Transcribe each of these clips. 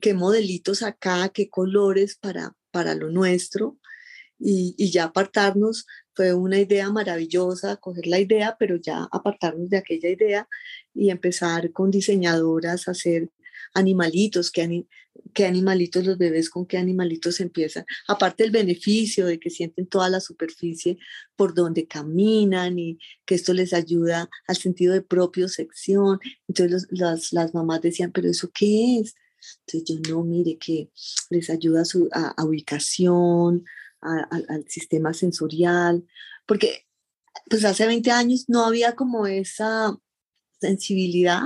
qué modelitos acá, qué colores para, para lo nuestro. Y, y, ya apartarnos fue una idea maravillosa, coger la idea, pero ya apartarnos de aquella idea y empezar con diseñadoras a hacer animalitos, qué, qué animalitos los bebés, con qué animalitos empiezan. Aparte el beneficio de que sienten toda la superficie por donde caminan y que esto les ayuda al sentido de propio-sección. Entonces las, las mamás decían, pero ¿eso qué es? Entonces yo no, mire que les ayuda a, su, ubicación, al sistema sensorial, porque pues hace 20 años no había como esa sensibilidad.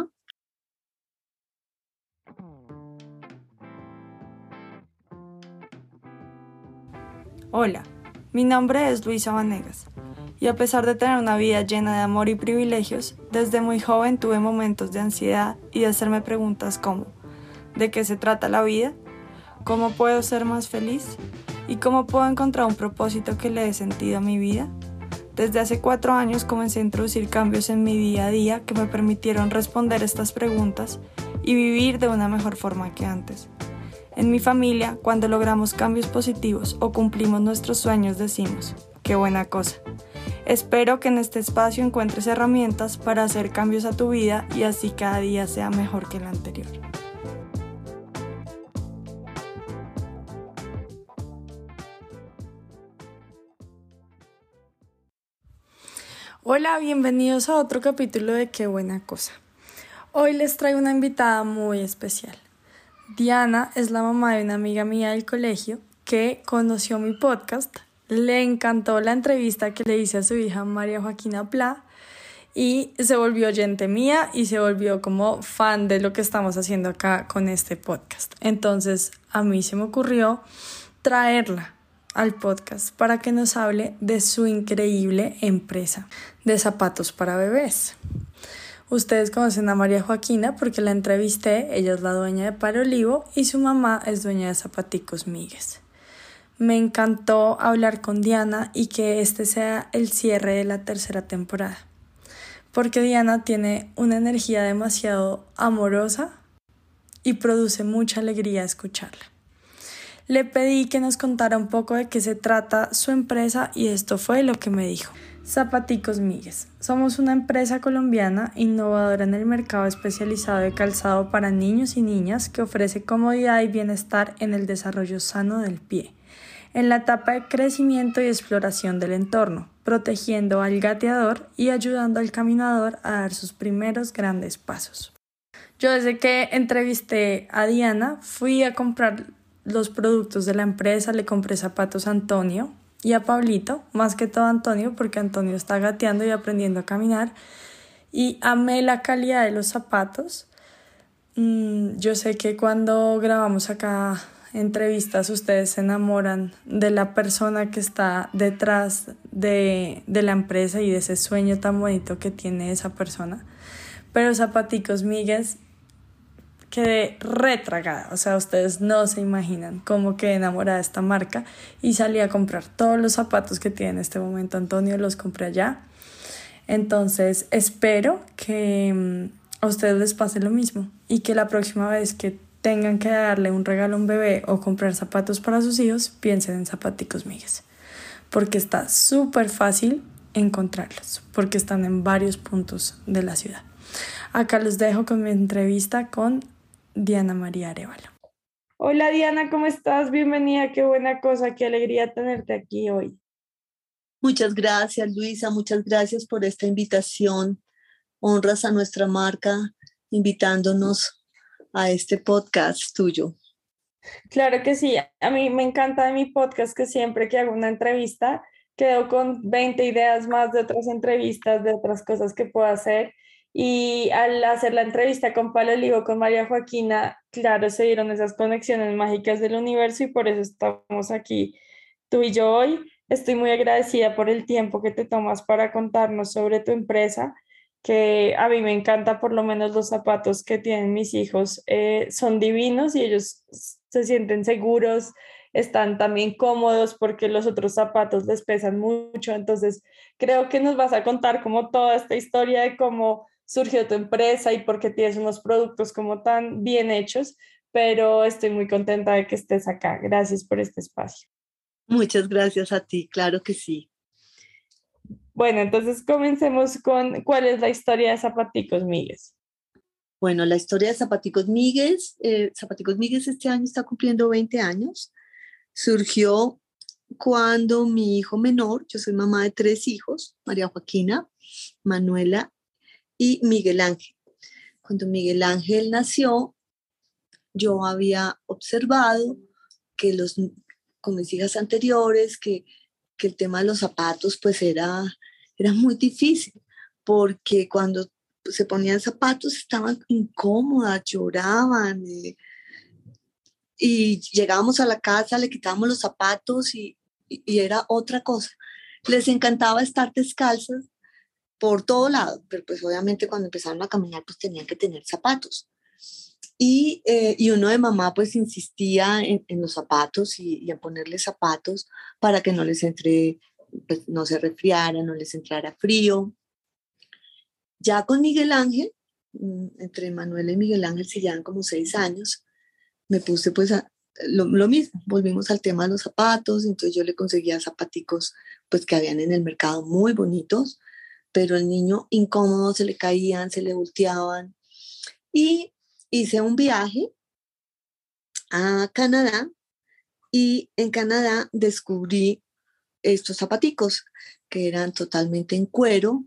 Hola, mi nombre es Luisa Vanegas y a pesar de tener una vida llena de amor y privilegios, desde muy joven tuve momentos de ansiedad y de hacerme preguntas como ¿de qué se trata la vida? ¿Cómo puedo ser más feliz? ¿Y cómo puedo encontrar un propósito que le dé sentido a mi vida? Desde hace cuatro años comencé a introducir cambios en mi día a día que me permitieron responder estas preguntas y vivir de una mejor forma que antes. En mi familia, cuando logramos cambios positivos o cumplimos nuestros sueños, decimos, qué buena cosa. Espero que en este espacio encuentres herramientas para hacer cambios a tu vida y así cada día sea mejor que el anterior. Hola, bienvenidos a otro capítulo de Qué buena cosa. Hoy les traigo una invitada muy especial. Diana es la mamá de una amiga mía del colegio que conoció mi podcast, le encantó la entrevista que le hice a su hija María Joaquina Pla y se volvió oyente mía y se volvió como fan de lo que estamos haciendo acá con este podcast. Entonces a mí se me ocurrió traerla al podcast para que nos hable de su increíble empresa de zapatos para bebés. Ustedes conocen a María Joaquina porque la entrevisté, ella es la dueña de Paro Olivo y su mamá es dueña de Zapaticos Migues. Me encantó hablar con Diana y que este sea el cierre de la tercera temporada, porque Diana tiene una energía demasiado amorosa y produce mucha alegría escucharla. Le pedí que nos contara un poco de qué se trata su empresa y esto fue lo que me dijo. Zapaticos Migues. Somos una empresa colombiana innovadora en el mercado especializado de calzado para niños y niñas que ofrece comodidad y bienestar en el desarrollo sano del pie, en la etapa de crecimiento y exploración del entorno, protegiendo al gateador y ayudando al caminador a dar sus primeros grandes pasos. Yo desde que entrevisté a Diana fui a comprar los productos de la empresa, le compré zapatos a Antonio, y a Pablito, más que todo a Antonio, porque Antonio está gateando y aprendiendo a caminar. Y amé la calidad de los zapatos. Mm, yo sé que cuando grabamos acá entrevistas ustedes se enamoran de la persona que está detrás de, de la empresa y de ese sueño tan bonito que tiene esa persona. Pero Zapaticos Migues quedé retragada, o sea, ustedes no se imaginan cómo quedé enamorada de esta marca y salí a comprar todos los zapatos que tiene en este momento Antonio, los compré allá. Entonces, espero que mm, a ustedes les pase lo mismo y que la próxima vez que tengan que darle un regalo a un bebé o comprar zapatos para sus hijos, piensen en zapaticos migues, porque está súper fácil encontrarlos, porque están en varios puntos de la ciudad. Acá los dejo con mi entrevista con Diana María Arevalo. Hola Diana, ¿cómo estás? Bienvenida, qué buena cosa, qué alegría tenerte aquí hoy. Muchas gracias Luisa, muchas gracias por esta invitación. Honras a nuestra marca invitándonos a este podcast tuyo. Claro que sí, a mí me encanta de mi podcast que siempre que hago una entrevista quedo con 20 ideas más de otras entrevistas, de otras cosas que puedo hacer y al hacer la entrevista con Palo Olivo, con María Joaquina, claro, se dieron esas conexiones mágicas del universo y por eso estamos aquí tú y yo hoy. Estoy muy agradecida por el tiempo que te tomas para contarnos sobre tu empresa, que a mí me encanta, por lo menos los zapatos que tienen mis hijos eh, son divinos y ellos se sienten seguros, están también cómodos porque los otros zapatos les pesan mucho. Entonces, creo que nos vas a contar como toda esta historia de cómo surgió tu empresa y por qué tienes unos productos como tan bien hechos. pero estoy muy contenta de que estés acá. Gracias por este espacio. Muchas gracias a ti, claro que sí. Bueno, entonces comencemos con cuál es la historia de Zapaticos Migues. Bueno, la historia de Zapaticos Migues, eh, Zapaticos Migues este año está cumpliendo 20 años. Surgió cuando mi hijo menor, yo soy mamá de tres hijos, María Joaquina, Manuela y Miguel Ángel. Cuando Miguel Ángel nació, yo había observado que los, con mis hijas anteriores, que, que el tema de los zapatos pues era, era muy difícil, porque cuando se ponían zapatos estaban incómodas, lloraban. Eh, y llegábamos a la casa, le quitábamos los zapatos y, y, era otra cosa. Les encantaba estar descalzas por todo lado, pero pues obviamente cuando empezaron a caminar pues tenían que tener zapatos. Y, eh, y uno de mamá pues insistía en, en los zapatos y, y, en ponerle zapatos para que no les entre, pues no se resfriara, no les entrara frío. Ya con Miguel Ángel, mm, entre Manuel y Miguel Ángel se llevan como seis años, me puse pues a, lo, lo, mismo, volvimos al tema de los zapatos, entonces yo le conseguía zapaticos pues que habían en el mercado muy bonitos, pero el niño incómodo, se le caían, se le volteaban. Y hice un viaje a Canadá y en Canadá descubrí estos zapaticos que eran totalmente en cuero,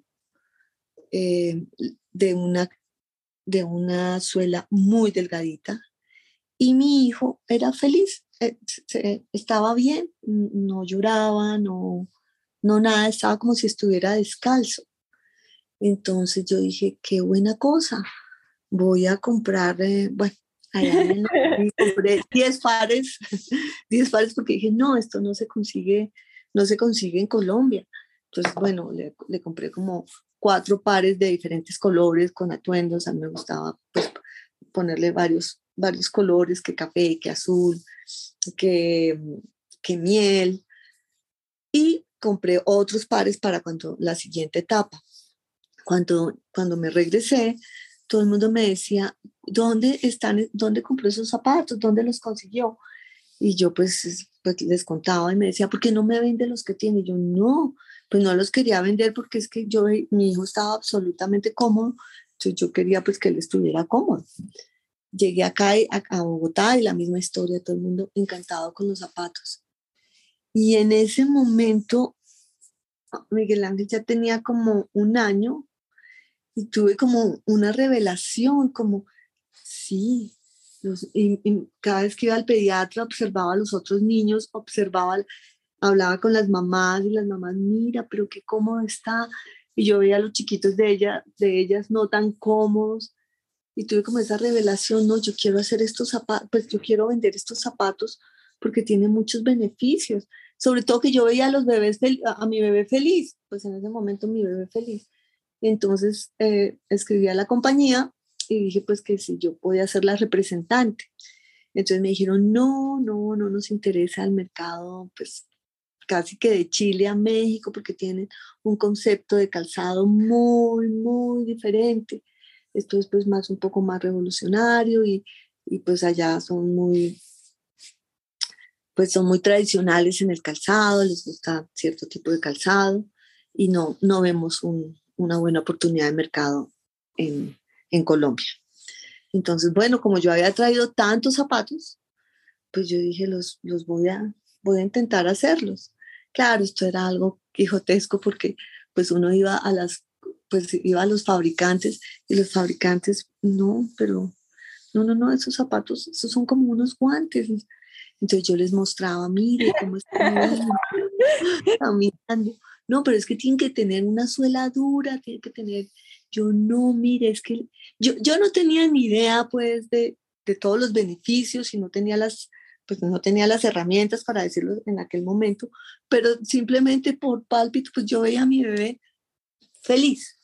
eh, de, una, de una suela muy delgadita, y mi hijo era feliz, eh, estaba bien, no lloraba, no, no nada, estaba como si estuviera descalzo. Entonces yo dije, qué buena cosa, voy a comprar, eh, bueno, allá compré 10 pares, 10 pares porque dije, no, esto no se consigue, no se consigue en Colombia. Entonces, bueno, le, le compré como cuatro pares de diferentes colores con atuendos, a mí me gustaba pues, ponerle varios varios colores, que café, que azul, que, que miel. Y compré otros pares para cuando la siguiente etapa. Cuando, cuando me regresé, todo el mundo me decía, ¿dónde están, dónde compró esos zapatos? ¿Dónde los consiguió? Y yo pues, pues les contaba y me decía, ¿por qué no me vende los que tiene? Y yo no, pues no los quería vender porque es que yo, mi hijo estaba absolutamente cómodo, entonces yo quería pues que él estuviera cómodo llegué acá a, Bogotá y la misma historia, todo el mundo encantado con los zapatos. Y en ese momento, Miguel Ángel ya tenía como un año y tuve como una revelación, como, sí, y, cada vez que iba al pediatra observaba a los otros niños, observaba, hablaba con las mamás y las mamás, mira, pero qué cómodo está. Y yo veía a los chiquitos de, ella, de ellas no tan cómodos y tuve como esa revelación, no, yo quiero hacer estos zapatos, pues yo quiero vender estos zapatos porque tiene muchos beneficios, sobre todo que yo veía a los bebés, a mi bebé feliz, pues en ese momento mi bebé feliz. Entonces eh, escribí a la compañía y dije pues que si yo podía ser la representante. Entonces me dijeron, no, no, no nos interesa el mercado, pues casi que de Chile a México, porque tienen un concepto de calzado muy, muy diferente. Esto es pues más un poco más revolucionario y, y pues allá son muy, pues son muy tradicionales en el calzado, les gusta cierto tipo de calzado y no, no vemos un, una buena oportunidad de mercado en, en, Colombia. Entonces, bueno, como yo había traído tantos zapatos, pues yo dije, los, los voy, a, voy a intentar hacerlos. Claro, esto era algo quijotesco porque pues uno iba a las pues iba a los fabricantes y los fabricantes, no, pero no, no, no, esos zapatos, esos son como unos guantes. Entonces yo les mostraba, mire cómo está mirando. No, pero es que tienen que tener una suela dura, tienen que tener, yo no, mire, es que yo, yo no tenía ni idea pues de, de todos los beneficios y no tenía las, pues no tenía las herramientas para decirlo en aquel momento, pero simplemente por pálpito, pues yo veía a mi bebé feliz.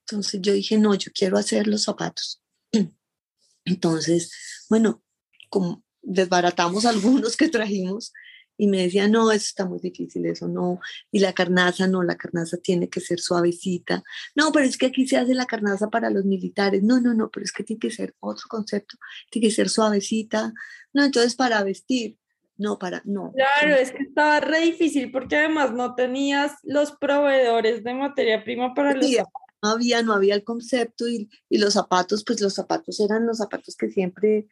Entonces yo dije, no, yo quiero hacer los zapatos. Entonces, bueno, como desbaratamos algunos que trajimos y me decía, no, eso está muy difícil, eso no, y la carnaza, no, la carnaza tiene que ser suavecita, no, pero es que aquí se hace la carnaza para los militares, no, no, no, pero es que tiene que ser otro concepto, tiene que ser suavecita, no, entonces para vestir, no, para, no. Claro, es que estaba re difícil porque además no tenías los proveedores de materia prima para los zapatos. No había, no había el concepto y, y los zapatos, pues los zapatos eran los zapatos que siempre,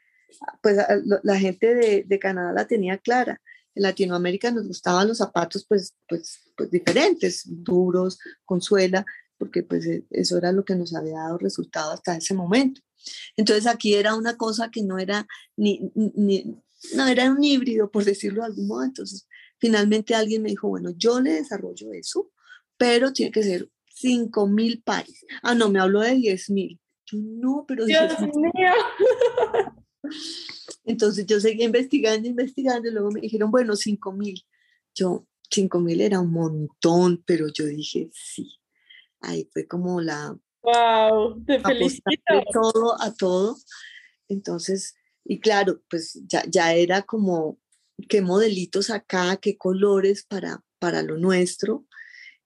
pues la gente de, de Canadá la tenía clara en Latinoamérica nos gustaban los zapatos pues, pues, pues diferentes, duros, con suela, porque pues e, eso era lo que nos había dado resultado hasta ese momento. Entonces aquí era una cosa que no era ni, ni, no era un híbrido, por decirlo de algún modo. Entonces finalmente alguien me dijo, bueno, yo le desarrollo eso, pero tiene que ser 5 mil pares. Ah, no, me habló de 10 mil. Yo no, pero... Dios mío. Entonces yo seguí investigando, investigando, y luego me dijeron, bueno, 5 mil. Yo, 5 mil era un montón, pero yo dije, sí. Ahí fue como la... ¡Wow! Te felicito. todo a todo. Entonces, y claro, pues ya, ya era como qué modelitos acá, qué colores para, para lo nuestro.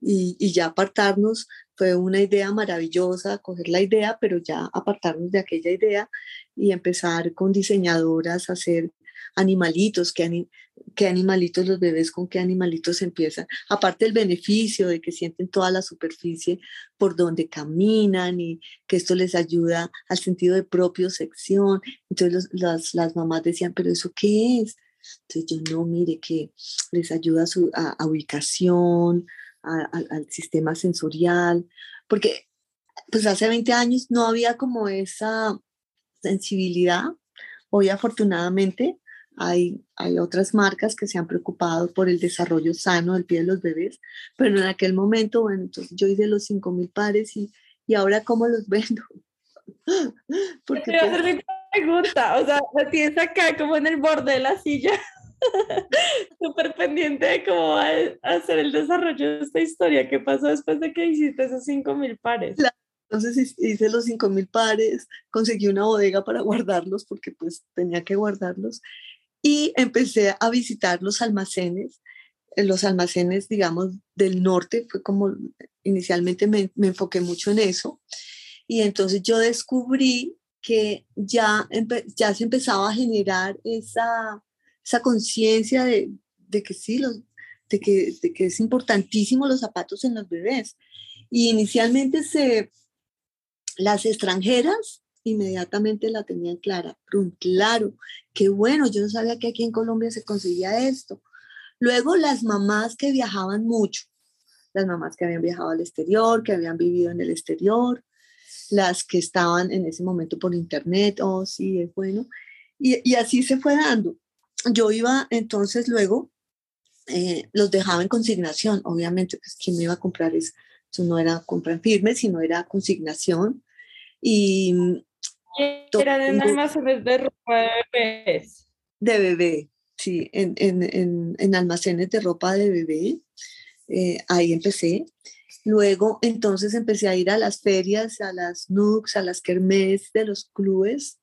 Y, y, ya apartarnos fue una idea maravillosa, coger la idea, pero ya apartarnos de aquella idea y empezar con diseñadoras a hacer animalitos, qué, qué animalitos los bebés, con qué animalitos empiezan. Aparte el beneficio de que sienten toda la superficie por donde caminan y que esto les ayuda al sentido de propio sección. Entonces las, las mamás decían, pero ¿eso qué es? Entonces yo no, mire que les ayuda a, su, a ubicación, al sistema sensorial, porque pues hace 20 años no había como esa sensibilidad. Hoy afortunadamente hay, hay otras marcas que se han preocupado por el desarrollo sano del pie de los bebés, pero en aquel momento, bueno, entonces yo hice los 5.000 pares y, y ahora cómo los vendo. Porque Te hacer mi pregunta, o sea, la tienes acá como en el borde de la silla. Súper pendiente de cómo va a hacer el desarrollo de esta historia. ¿Qué pasó después de que hiciste esos 5000 pares? Entonces hice los 5000 pares, conseguí una bodega para guardarlos porque pues tenía que guardarlos y empecé a visitar los almacenes, eh, los almacenes, digamos, del norte, fue como inicialmente me, me enfoqué mucho en eso. Y entonces yo descubrí que ya, ya se empezaba a generar esa, esa conciencia de, de, que sí, los, de, que, de que es importantísimo los zapatos en los bebés. Y inicialmente se, las extranjeras inmediatamente la tenían clara. Claro, qué bueno, yo no sabía que aquí en Colombia se conseguía esto. Luego las mamás que viajaban mucho, las mamás que habían viajado al exterior, que habían vivido en el exterior, las que estaban en ese momento por internet, oh sí, es bueno. Y, y así se fue dando yo iba entonces luego, eh, los dejaba en consignación, obviamente, pues quién me iba a comprar eso, eso no era compra en firme, sino era consignación. Y eran en almacenes de ropa de bebés. De bebé, sí, en, en, en, en almacenes de ropa de bebé. Eh, ahí empecé. Luego, entonces empecé a ir a las ferias, a las NUCs, a las kermés de los clubes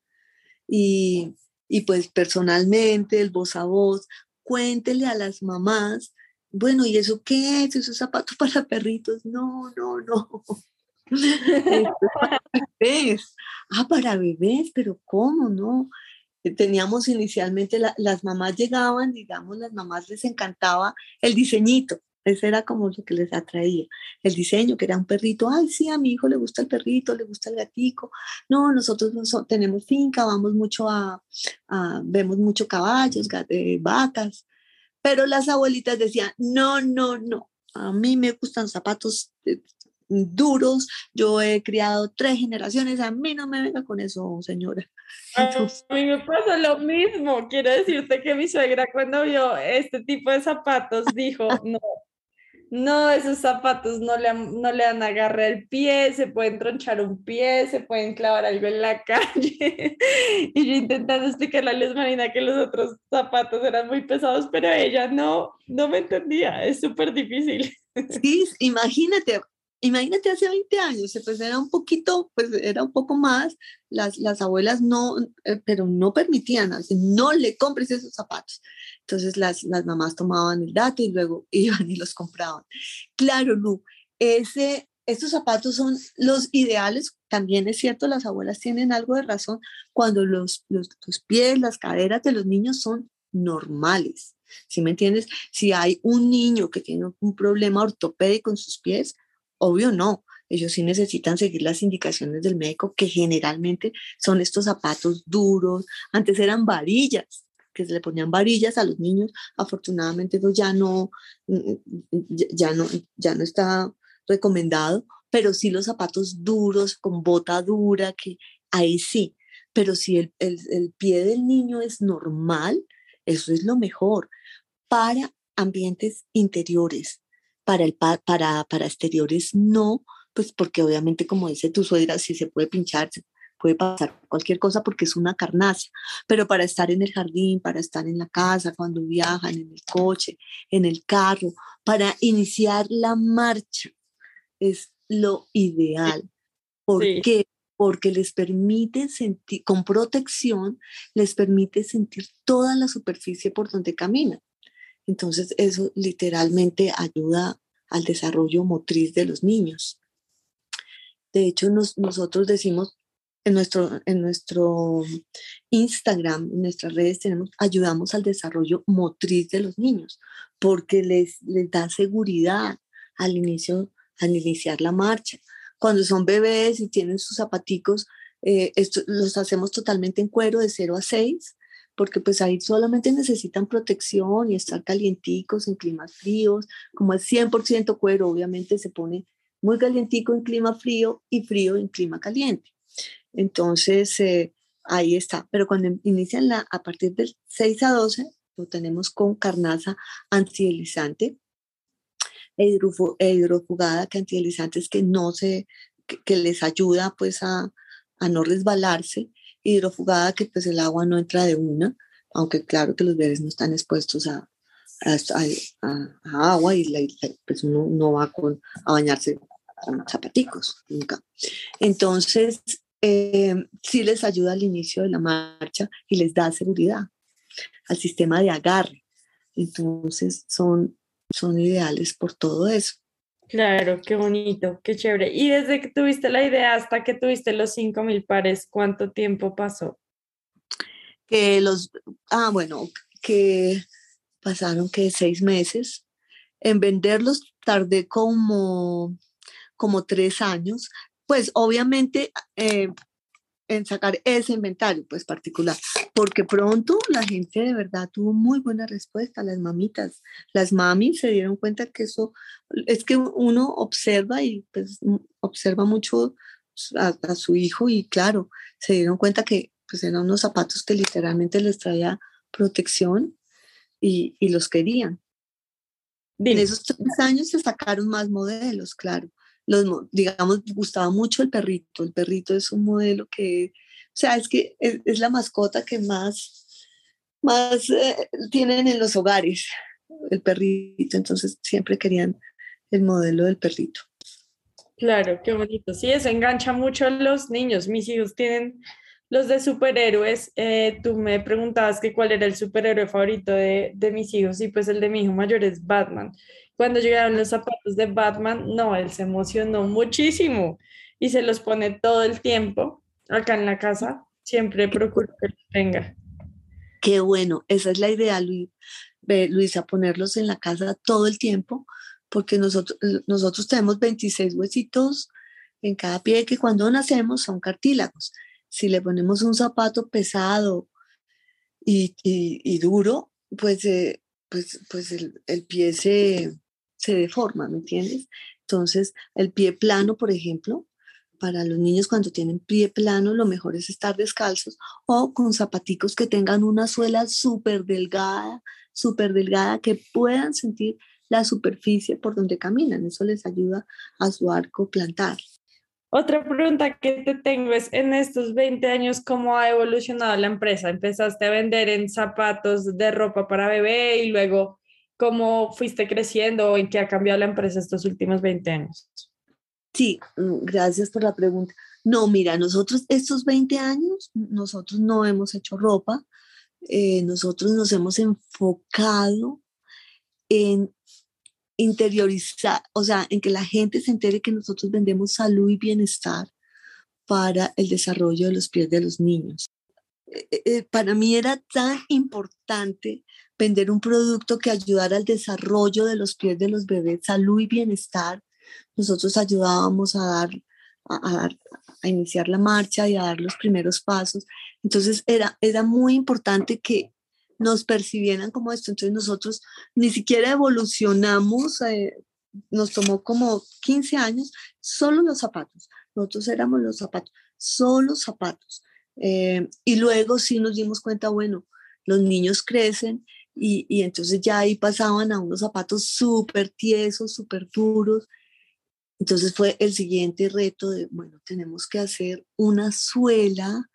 y y pues personalmente, el voz a voz, cuéntele a las mamás, bueno, ¿y eso qué es? ¿Esos zapatos para perritos? No, no, no. para bebés. Ah, para bebés, pero ¿cómo no? Teníamos inicialmente, las mamás llegaban, digamos, las mamás les encantaba el diseñito, ese era como lo que les atraía. El diseño, que era un perrito. Ay, sí, a mi hijo le gusta el perrito, le gusta el gatico. No, nosotros no tenemos finca, vamos mucho a, vemos mucho caballos, eh, vacas. Pero las abuelitas decían, no, no, no. A mí me gustan zapatos eh, duros. Yo he criado tres generaciones. A mí no me venga con eso, señora. a mí me pasa lo mismo. Quiero decirte que mi suegra cuando vio este tipo de zapatos dijo, no, no, esos zapatos no le, no le dan agarre el pie, se pueden tronchar un pie, se pueden clavar algo en la calle. y yo intentando explicarle a Luz Marina que los otros zapatos eran muy pesados, pero ella no, no me entendía, es súper difícil. Sí, imagínate, imagínate hace 20 años, pues era un poquito, pues era un poco más, las, las abuelas no, eh, pero no permitían, así, no le compres esos zapatos. Entonces las, las mamás tomaban el dato y luego iban y los compraban. Claro, Lu, ese, estos zapatos son los ideales, también es cierto, las abuelas tienen algo de razón, cuando los, los, los pies, las caderas de los niños son normales. ¿Sí me entiendes? Si hay un niño que tiene un problema ortopédico en sus pies, obvio no. Ellos sí necesitan seguir las indicaciones del médico, que generalmente son estos zapatos duros. Antes eran varillas, que se le ponían varillas a los niños. Afortunadamente eso ya no, mm, ya no, ya no está recomendado, pero sí los zapatos duros, con bota dura, que ahí sí. Pero si el, el, el pie del niño es normal, eso es lo mejor para ambientes interiores, para, el, para, para exteriores no, pues porque obviamente como dice tu suegra, si se puede pinchar, puede pasar cualquier cosa porque es una carnaza, pero para estar en el jardín, para estar en la casa, cuando viajan, en el coche, en el carro, para iniciar la marcha, es lo ideal. ¿Por qué? Porque les permite sentir, con protección, les permite sentir toda la superficie por donde caminan. Entonces, eso literalmente ayuda al desarrollo motriz de los niños. De hecho, nosotros decimos en nuestro, en nuestro Instagram, en nuestras redes, tenemos, ayudamos al desarrollo motriz de los niños, porque les, les da seguridad al inicio, al iniciar la marcha. Cuando son bebés y tienen sus zapaticos, eh, esto, los hacemos totalmente en cuero de 0 a 6 porque pues ahí solamente necesitan protección y estar calienticos en climas fríos, como es 100% cuero, obviamente se pone muy calientico en clima frío y frío en clima caliente. Entonces, eh, ahí está. Pero cuando inician la, a partir del 6 a 12, lo tenemos con carnaza antihelizante, e, e hidrofugada, que antihelizantes que no se, que, les ayuda pues a, a no resbalarse hidrofugada que pues el agua no entra de una, aunque claro que los bebés no están expuestos a, a, agua y la, pues uno no va con, a bañarse con zapaticos, nunca. Entonces, eh, sí les ayuda al inicio de la marcha y les da seguridad al sistema de agarre. Entonces, son, son ideales por todo eso. Claro, qué bonito, qué chévere. Y desde que tuviste la idea hasta que tuviste los 5.000 pares, ¿cuánto tiempo pasó? Que los, ah, bueno, que pasaron que seis meses. En venderlos tardé como, como tres años. Pues obviamente eh, en sacar ese inventario pues particular, porque pronto la gente de verdad tuvo muy buena respuesta, las mamitas, las mamis se dieron cuenta que eso es que uno observa y pues observa mucho a, su hijo y claro, se dieron cuenta que pues eran unos zapatos que literalmente les traía protección y, y los querían. En esos tres años se sacaron más modelos, claro los, digamos, gustaba mucho el perrito. El perrito es un modelo que, o sea, es que es, la mascota que más, más eh, tienen en los hogares, el perrito. Entonces siempre querían el modelo del perrito. Claro, qué bonito. Sí, eso engancha mucho a los niños. Mis hijos tienen los de superhéroes. Eh, tú me preguntabas que cuál era el superhéroe favorito de, de mis hijos y pues el de mi hijo mayor es Batman. Cuando llegaron los zapatos de Batman, no, él se emocionó muchísimo y se los pone todo el tiempo acá en la casa. Siempre procuro que los tenga. Qué bueno, esa es la idea, Luis, Luisa, ponerlos en la casa todo el tiempo, porque nosotros, nosotros tenemos 26 huesitos en cada pie que cuando nacemos son cartílagos. Si le ponemos un zapato pesado y, y, duro, pues, eh, pues, pues el, el, pie se, se deforma, ¿me entiendes? Entonces, el pie plano, por ejemplo, para los niños cuando tienen pie plano, lo mejor es estar descalzos o con zapaticos que tengan una suela súper delgada, súper delgada, que puedan sentir la superficie por donde caminan. Eso les ayuda a su arco plantar. Otra pregunta que te tengo es, en estos 20 años, ¿cómo ha evolucionado la empresa? Empezaste a vender en zapatos de ropa para bebé y luego cómo fuiste creciendo en qué ha cambiado la empresa estos últimos 20 años. Sí, mm, gracias por la pregunta. No, mira, nosotros estos 20 años, nosotros no hemos hecho ropa, eh, nosotros nos hemos enfocado en interiorizar, o sea, en que la gente se entere que nosotros vendemos salud y bienestar para el desarrollo de los pies de los niños. Eh, eh, para mí era tan importante vender un producto que ayudara al desarrollo de los pies de los bebés, salud y bienestar. Nosotros ayudábamos a dar, a, a, iniciar la marcha y a dar los primeros pasos. Entonces era, era muy importante que nos percibieran como esto. Entonces nosotros ni siquiera evolucionamos, eh, nos tomó como 15 años, solo los zapatos. Nosotros éramos los zapatos, solo zapatos. Eh, y luego sí nos dimos cuenta, bueno, los niños crecen y, entonces ya ahí pasaban a unos zapatos súper tiesos, súper duros. Entonces fue el siguiente reto de, bueno, tenemos que hacer una suela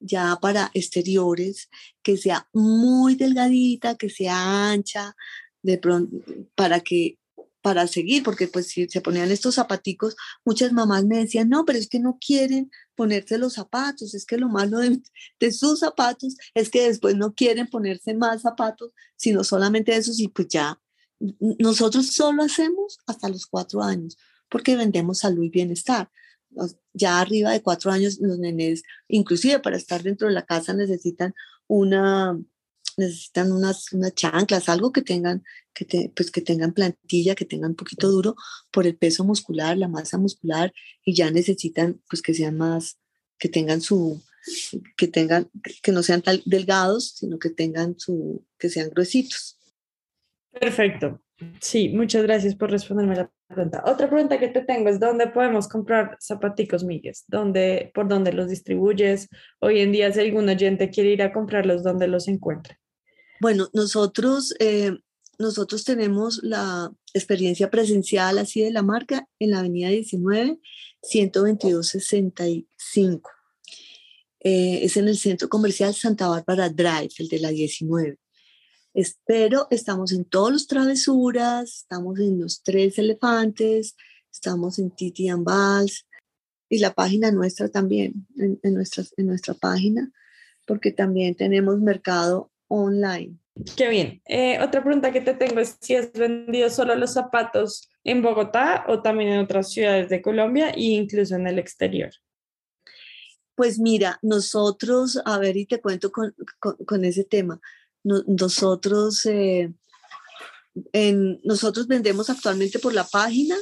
ya para exteriores que sea muy delgadita, que sea ancha, de pronto, para que para seguir, porque pues si se ponían estos zapaticos, muchas mamás me decían, no, pero es que no quieren ponerse los zapatos, es que lo malo de, de, sus zapatos es que después no quieren ponerse más zapatos, sino solamente esos y pues ya, nosotros solo hacemos hasta los cuatro años, porque vendemos salud y bienestar. Ya arriba de cuatro años los nenes, inclusive para estar dentro de la casa necesitan una, necesitan unas, unas chanclas, algo que tengan, que, pues que tengan plantilla, que tengan un poquito duro por el peso muscular, la masa muscular, y ya necesitan pues que sean más, que tengan su, que tengan, que no sean tan delgados, sino que tengan su, que sean gruesitos. Perfecto. Sí, muchas gracias por responderme la pregunta. Otra pregunta que te tengo es, ¿dónde podemos comprar zapaticos Migues? ¿Dónde, ¿Por dónde los distribuyes? Hoy en día, si algún oyente quiere ir a comprarlos, ¿dónde los encuentra? Bueno, nosotros, eh, nosotros tenemos la experiencia presencial así de la marca en la avenida 19, 122 65. es en el centro comercial Santa Bárbara Drive, el de la 19. Espero, estamos en todos los travesuras, estamos en los tres elefantes, estamos en Titi and Vals y la página nuestra también, en, en, nuestra, en nuestra página, porque también tenemos mercado online. Qué bien. Eh, otra pregunta que te tengo es si has vendido solo los zapatos en Bogotá o también en otras ciudades de Colombia e incluso en el exterior. Pues mira, nosotros, a ver, y te cuento con, con, ese tema. Nosotros, eh, en, nosotros vendemos actualmente por la página,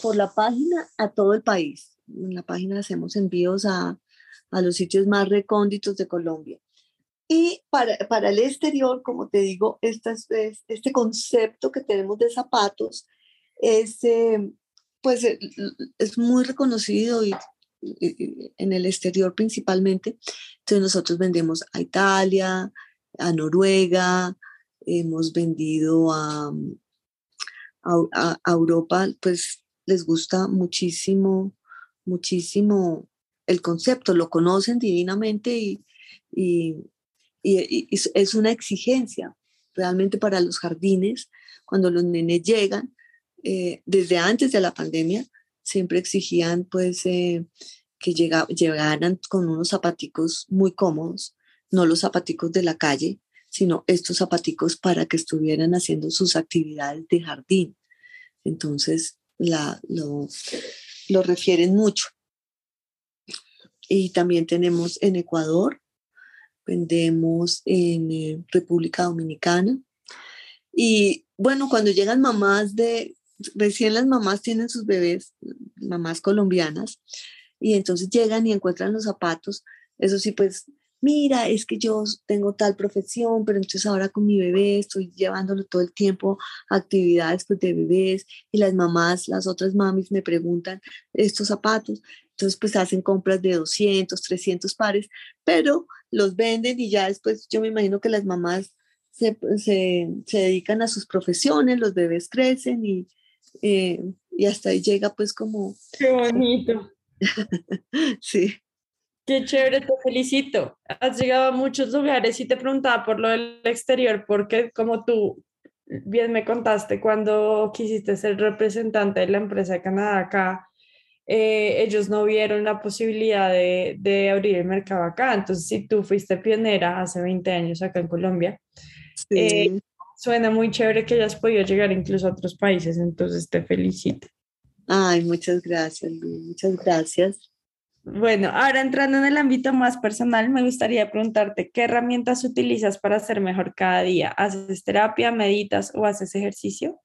por la página a todo el país. En la página hacemos envíos a, a los sitios más recónditos de Colombia. Y para, para el exterior, como te digo, este, este concepto que tenemos de zapatos es, eh, pues, eh, es muy reconocido y, en el exterior principalmente. Entonces nosotros vendemos a Italia, a Noruega, hemos vendido a, a, Europa, pues les gusta muchísimo, muchísimo el concepto, lo conocen divinamente y, y, y, es una exigencia realmente para los jardines, cuando los nenes llegan, eh, desde antes de la pandemia, siempre exigían pues eh, que llegaran con unos zapaticos muy cómodos, no los zapaticos de la calle, sino estos zapaticos para que estuvieran haciendo sus actividades de jardín. Entonces, la, lo, refieren mucho. Y también tenemos en Ecuador vendemos en eh, República Dominicana. Y bueno, cuando llegan mamás de, recién las mamás tienen sus bebés, mamás colombianas, y entonces llegan y encuentran los zapatos, eso sí, pues, mira, es que yo tengo tal profesión, pero entonces ahora con mi bebé estoy llevándolo todo el tiempo a actividades pues, de bebés, y las mamás, las otras mamis me preguntan estos zapatos, entonces, pues hacen compras de 200, 300 pares, pero los venden y ya después yo me imagino que las mamás se, se, se dedican a sus profesiones, los bebés crecen y, eh, y hasta ahí llega pues como... Qué bonito. sí. Qué chévere, te felicito. Has llegado a muchos lugares y te preguntaba por lo del exterior, porque como tú bien me contaste, cuando quisiste ser representante de la empresa de Canadá acá, eh, ellos no vieron la posibilidad de, de, abrir el mercado acá. Entonces, si tú fuiste pionera hace 20 años acá en Colombia, eh, suena muy chévere que hayas podido llegar incluso a otros países, entonces te felicito. Ay, muchas gracias, muchas gracias. Bueno, ahora entrando en el ámbito más personal, me gustaría preguntarte, ¿qué herramientas utilizas para ser mejor cada día? ¿Haces terapia, meditas o haces ejercicio?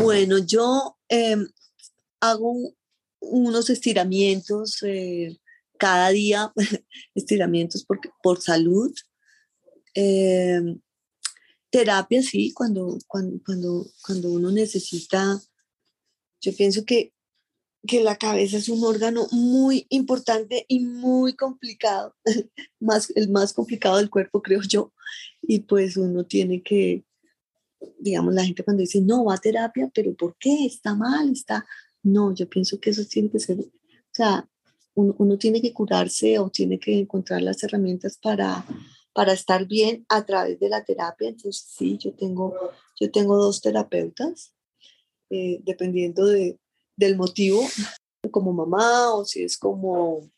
Bueno, yo em, hago unos estiramientos eh, cada día, estiramientos por, por salud. Em, terapia, sí, cuando, cuando, cuando, cuando uno necesita, yo pienso que que la cabeza es un órgano muy importante y muy complicado, más, el más complicado del cuerpo, creo yo. Y pues uno tiene que, digamos, la gente cuando dice, no, va a terapia, pero ¿por qué? ¿Está mal? ¿Está? No, yo pienso que eso tiene que ser, o sea, uno, uno tiene que curarse o tiene que encontrar las herramientas para, para estar bien a través de la terapia. Entonces, sí, yo tengo, yo tengo dos terapeutas, eh, dependiendo de, del motivo, como mamá o si es como,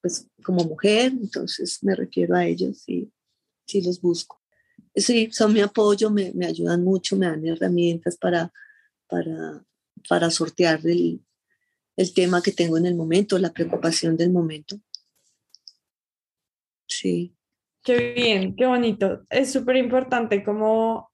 pues, como mujer, entonces me refiero a ellos y sí los busco. Sí, son mi apoyo, me, me ayudan mucho, me dan herramientas para, para, para sortear el, el tema que tengo en el momento, la preocupación del momento. Sí. Qué bien, qué bonito. Es súper importante como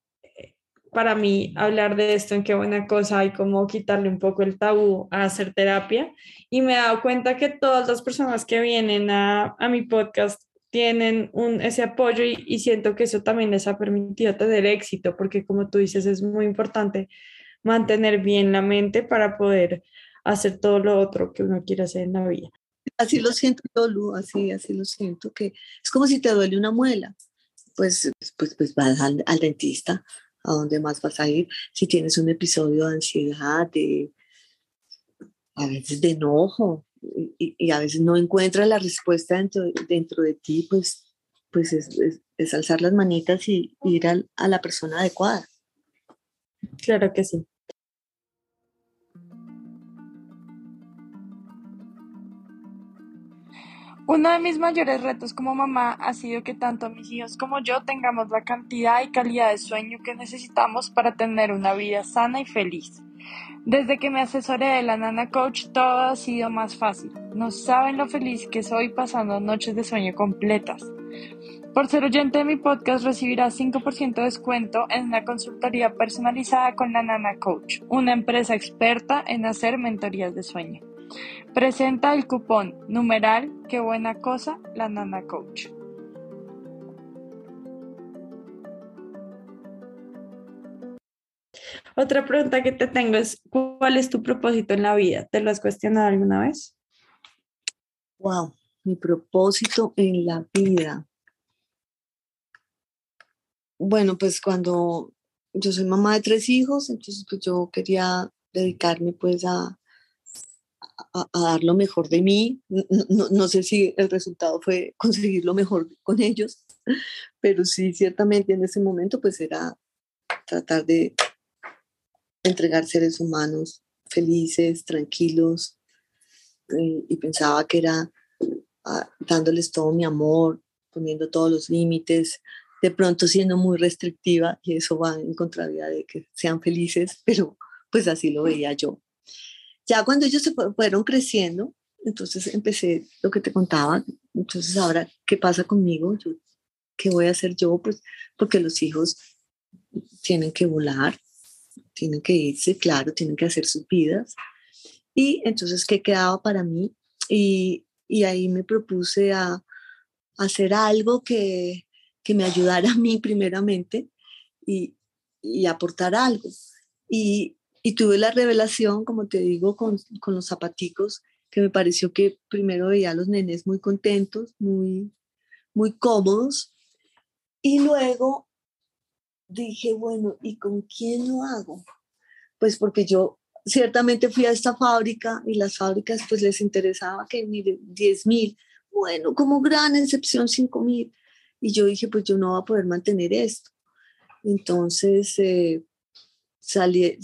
para mí hablar de esto en qué buena cosa y cómo quitarle un poco el tabú a hacer terapia. Y me he dado cuenta que todas las personas que vienen a, a mi podcast tienen un, ese apoyo y, y, siento que eso también les ha permitido tener éxito, porque como tú dices, es muy importante mantener bien la mente para poder hacer todo lo otro que uno quiere hacer en la vida. Así lo siento Lu, así, así lo siento, que es como si te duele una muela, pues, pues, pues vas al, al dentista, a dónde más vas a ir. Si tienes un episodio de ansiedad, de, a veces de enojo, y, a veces no encuentras la respuesta dentro, dentro de ti, pues, pues es, es, alzar las manitas y ir a la persona adecuada. Claro que sí. Uno de mis mayores retos como mamá ha sido que tanto mis hijos como yo tengamos la cantidad y calidad de sueño que necesitamos para tener una vida sana y feliz. Desde que me asesoré de la Nana Coach todo ha sido más fácil. No saben lo feliz que soy pasando noches de sueño completas. Por ser oyente de mi podcast recibirás 5% de descuento en una consultoría personalizada con la Nana Coach, una empresa experta en hacer mentorías de sueño. Presenta el cupón numeral Qué buena cosa la Nana Coach. Otra pregunta que te tengo es, ¿cuál es tu propósito en la vida? ¿Te lo has cuestionado alguna vez? Wow, mi propósito en la vida. Bueno, pues cuando yo soy mamá de tres hijos, entonces pues yo quería dedicarme pues a, a, dar lo mejor de mí. No, no, sé si el resultado fue conseguir lo mejor con ellos, pero sí, ciertamente en ese momento pues era tratar de entregar seres humanos felices, tranquilos, eh, y pensaba que era ah, dándoles todo mi amor, poniendo todos los límites, de pronto siendo muy restrictiva, y eso va en contravía de que sean felices, pero pues así lo veía yo. Ya cuando ellos se fueron creciendo, entonces empecé lo que te contaba, entonces ahora, ¿qué pasa conmigo? Yo, ¿Qué voy a hacer yo? Pues porque los hijos tienen que volar, tienen que irse, claro, tienen que hacer sus vidas. Y entonces, ¿qué quedaba para mí? Y, y ahí me propuse a, hacer algo que, que, me ayudara a mí primeramente y, y aportar algo. Y, y tuve la revelación, como te digo, con, con los zapaticos, que me pareció que primero veía a los nenes muy contentos, muy, muy cómodos. Y luego dije, bueno, ¿y con quién lo hago? Pues porque yo ciertamente fui a esta fábrica y las fábricas pues les interesaba que mire, 10 mil, bueno, como gran excepción 5 mil. Y yo dije, pues yo no voy a poder mantener esto. Entonces eh, salí,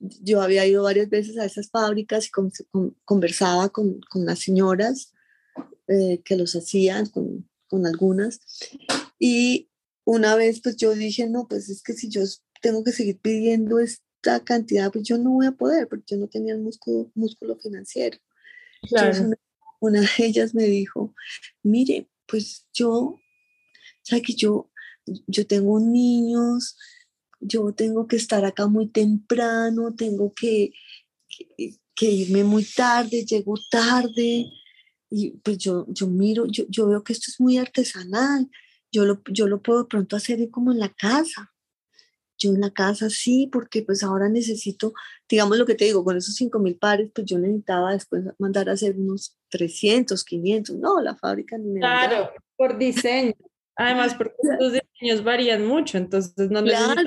yo había ido varias veces a esas fábricas y conversaba con, con, las señoras eh, que los hacían, con, con, algunas. Y una vez pues yo dije, no, pues es que si yo tengo que seguir pidiendo esta cantidad, pues yo no voy a poder, porque yo no tenía el músculo, músculo financiero. Claro. una, de ellas me dijo, mire, pues yo, ¿sabe que yo, yo tengo niños, yo tengo que estar acá muy temprano, tengo que, que, irme muy tarde, llego tarde, y pues yo, yo miro, yo, yo, veo que esto es muy artesanal, yo lo, yo lo puedo pronto hacer como en la casa. Yo en la casa sí, porque pues ahora necesito, digamos lo que te digo, con esos 5 mil pares, pues yo necesitaba después mandar a hacer unos 300, 500, no, la fábrica ni Claro, por diseño. Además, porque los diseños varían mucho, entonces no claro,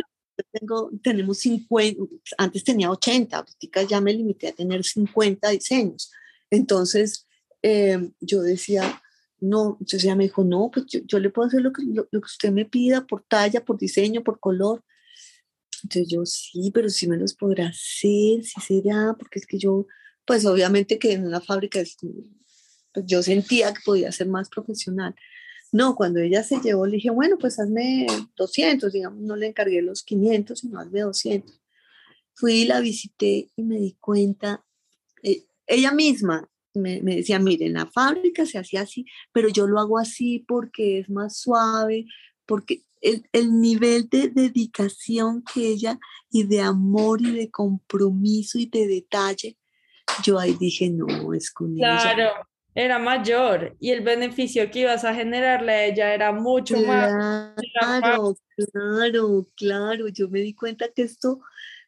tengo, tenemos 50, antes tenía 80, ahorita ya me limité a tener 50 diseños. Entonces, eh, yo decía, no, entonces ella me dijo, no, pues yo, le puedo hacer lo que, lo, que usted me pida por talla, por diseño, por color. Entonces yo, sí, pero sí me los podrá hacer, sí será, porque es que yo, pues obviamente que en una fábrica pues yo sentía que podía ser más profesional. No, cuando ella se llevó, le dije, bueno, pues hazme 200, digamos, no le encargué los 500, sino hazme 200. Fui la visité y me di cuenta, eh, ella misma me, me, decía, mire, en la fábrica se hacía así, pero yo lo hago así porque es más suave, porque el, el, nivel de dedicación que ella y de amor y de compromiso y de detalle, yo ahí dije, no, es con claro era mayor y el beneficio que ibas a generarle a ella era mucho más. Claro, claro, claro. Yo me di cuenta que esto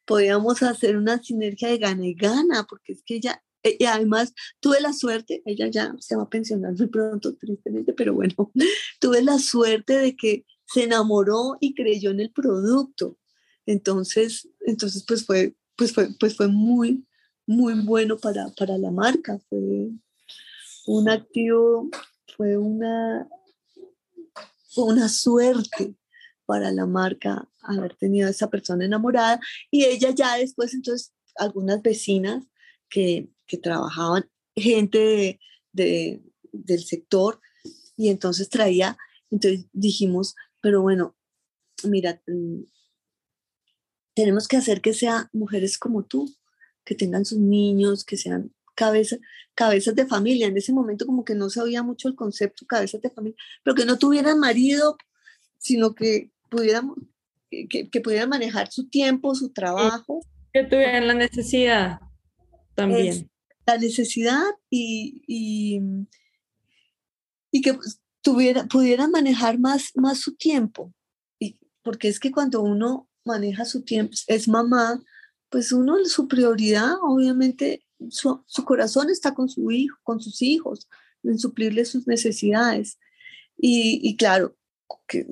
podíamos hacer una sinergia de gana y gana, porque es que ella, e, y además tuve la suerte, ella ya se va a pensionar muy pronto, tristemente, pero bueno, tuve la suerte de que se enamoró y creyó en el producto. Entonces, entonces pues fue, pues fue, pues fue muy, muy bueno para, para la marca. Fue, un activo, fue una, una suerte para la marca haber tenido a esa persona enamorada y ella ya después entonces algunas vecinas que, que trabajaban, gente de, del sector y entonces traía, entonces dijimos, pero bueno, mira, mm, tenemos que hacer que sean mujeres como tú, que tengan sus niños, que sean cabeza, cabezas de familia. En ese momento como que no sabía mucho el concepto cabezas de familia, pero que no tuvieran marido, sino que pudieran, que, que pudieran manejar su tiempo, su trabajo. Que tuvieran la necesidad también. la necesidad y, y, y que tuviera, pudieran manejar más, más su tiempo. Y, porque es que cuando uno maneja su tiempo, es mamá, pues uno, su prioridad obviamente su, corazón está con su hijo, con sus hijos, en suplirle sus necesidades. Y, claro, que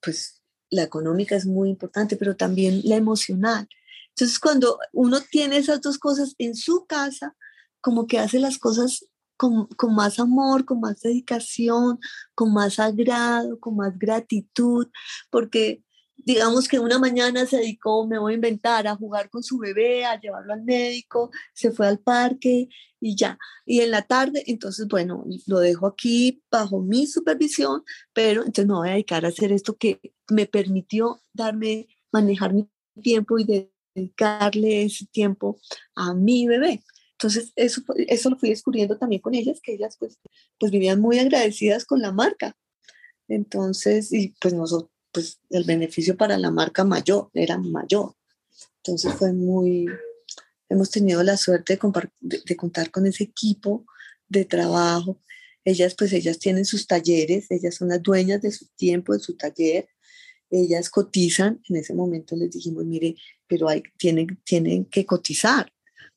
pues la económica es muy importante, pero también la emocional. Entonces, cuando uno tiene esas dos cosas en su casa, como que hace las cosas con, con, más amor, con más dedicación, con más agrado, con más gratitud, porque digamos que una mañana se dedicó, me voy a inventar, a jugar con su bebé, a llevarlo al médico, se fue al parque y ya. Y en la tarde, entonces, bueno, lo dejo aquí bajo mi supervisión, pero entonces me voy a dedicar a hacer esto que me permitió darme, manejar mi tiempo y dedicarle ese tiempo a mi bebé. Entonces, eso, eso lo fui descubriendo también con ellas, que ellas pues, pues vivían muy agradecidas con la marca. Entonces, y pues nosotros, pues el beneficio para la marca mayor, era mayor. Entonces fue muy, hemos tenido la suerte de, de, contar con ese equipo de trabajo. Ellas, pues ellas tienen sus talleres, ellas son las dueñas de su tiempo, de su taller. Ellas cotizan, en ese momento les dijimos, mire, pero hay, tienen, tienen que cotizar,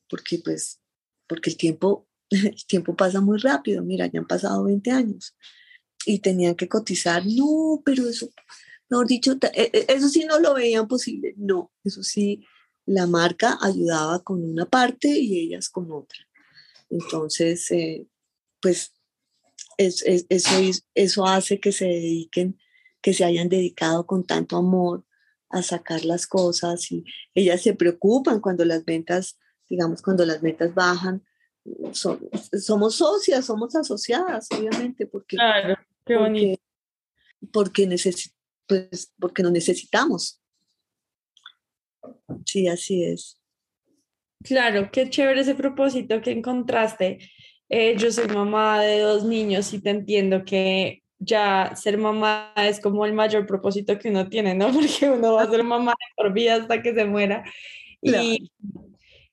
porque pues, porque el tiempo, el tiempo pasa muy rápido, mira, ya han pasado 20 años y tenían que cotizar, no, pero eso, mejor dicho, e, e, eso sí no lo veían posible, no, eso sí, la marca ayudaba con una parte y ellas con otra. Entonces, eh, pues eso, eso hace que se dediquen, que se hayan dedicado con tanto amor, a sacar las cosas y ellas se preocupan cuando las ventas, digamos, cuando las ventas bajan. somos socias, somos asociadas, obviamente, porque, claro, qué bonito. porque, pues, porque nos necesitamos. Sí, así es. Claro, qué chévere ese propósito que encontraste. Eh, yo soy mamá de dos niños y te entiendo que ya ser mamá es como el mayor propósito que uno tiene, ¿no? Porque uno va a ser mamá por vida hasta que se muera. Y,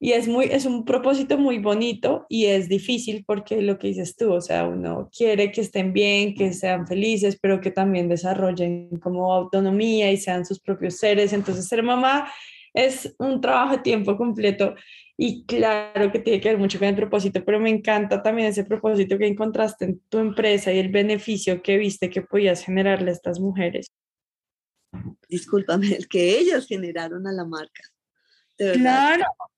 y, es, muy, es un propósito muy bonito y es difícil porque lo que dices tú, o sea, uno quiere que estén bien, que sean felices, pero que también desarrollen como autonomía y sean sus propios seres. Entonces, ser mamá es un trabajo de tiempo completo y claro que tiene que ver mucho con el propósito, pero me encanta también ese propósito que encontraste en tu empresa y el beneficio que viste que podías generarle a estas mujeres. Discúlpame, el que ellas generaron a la marca. claro. Ah, claro,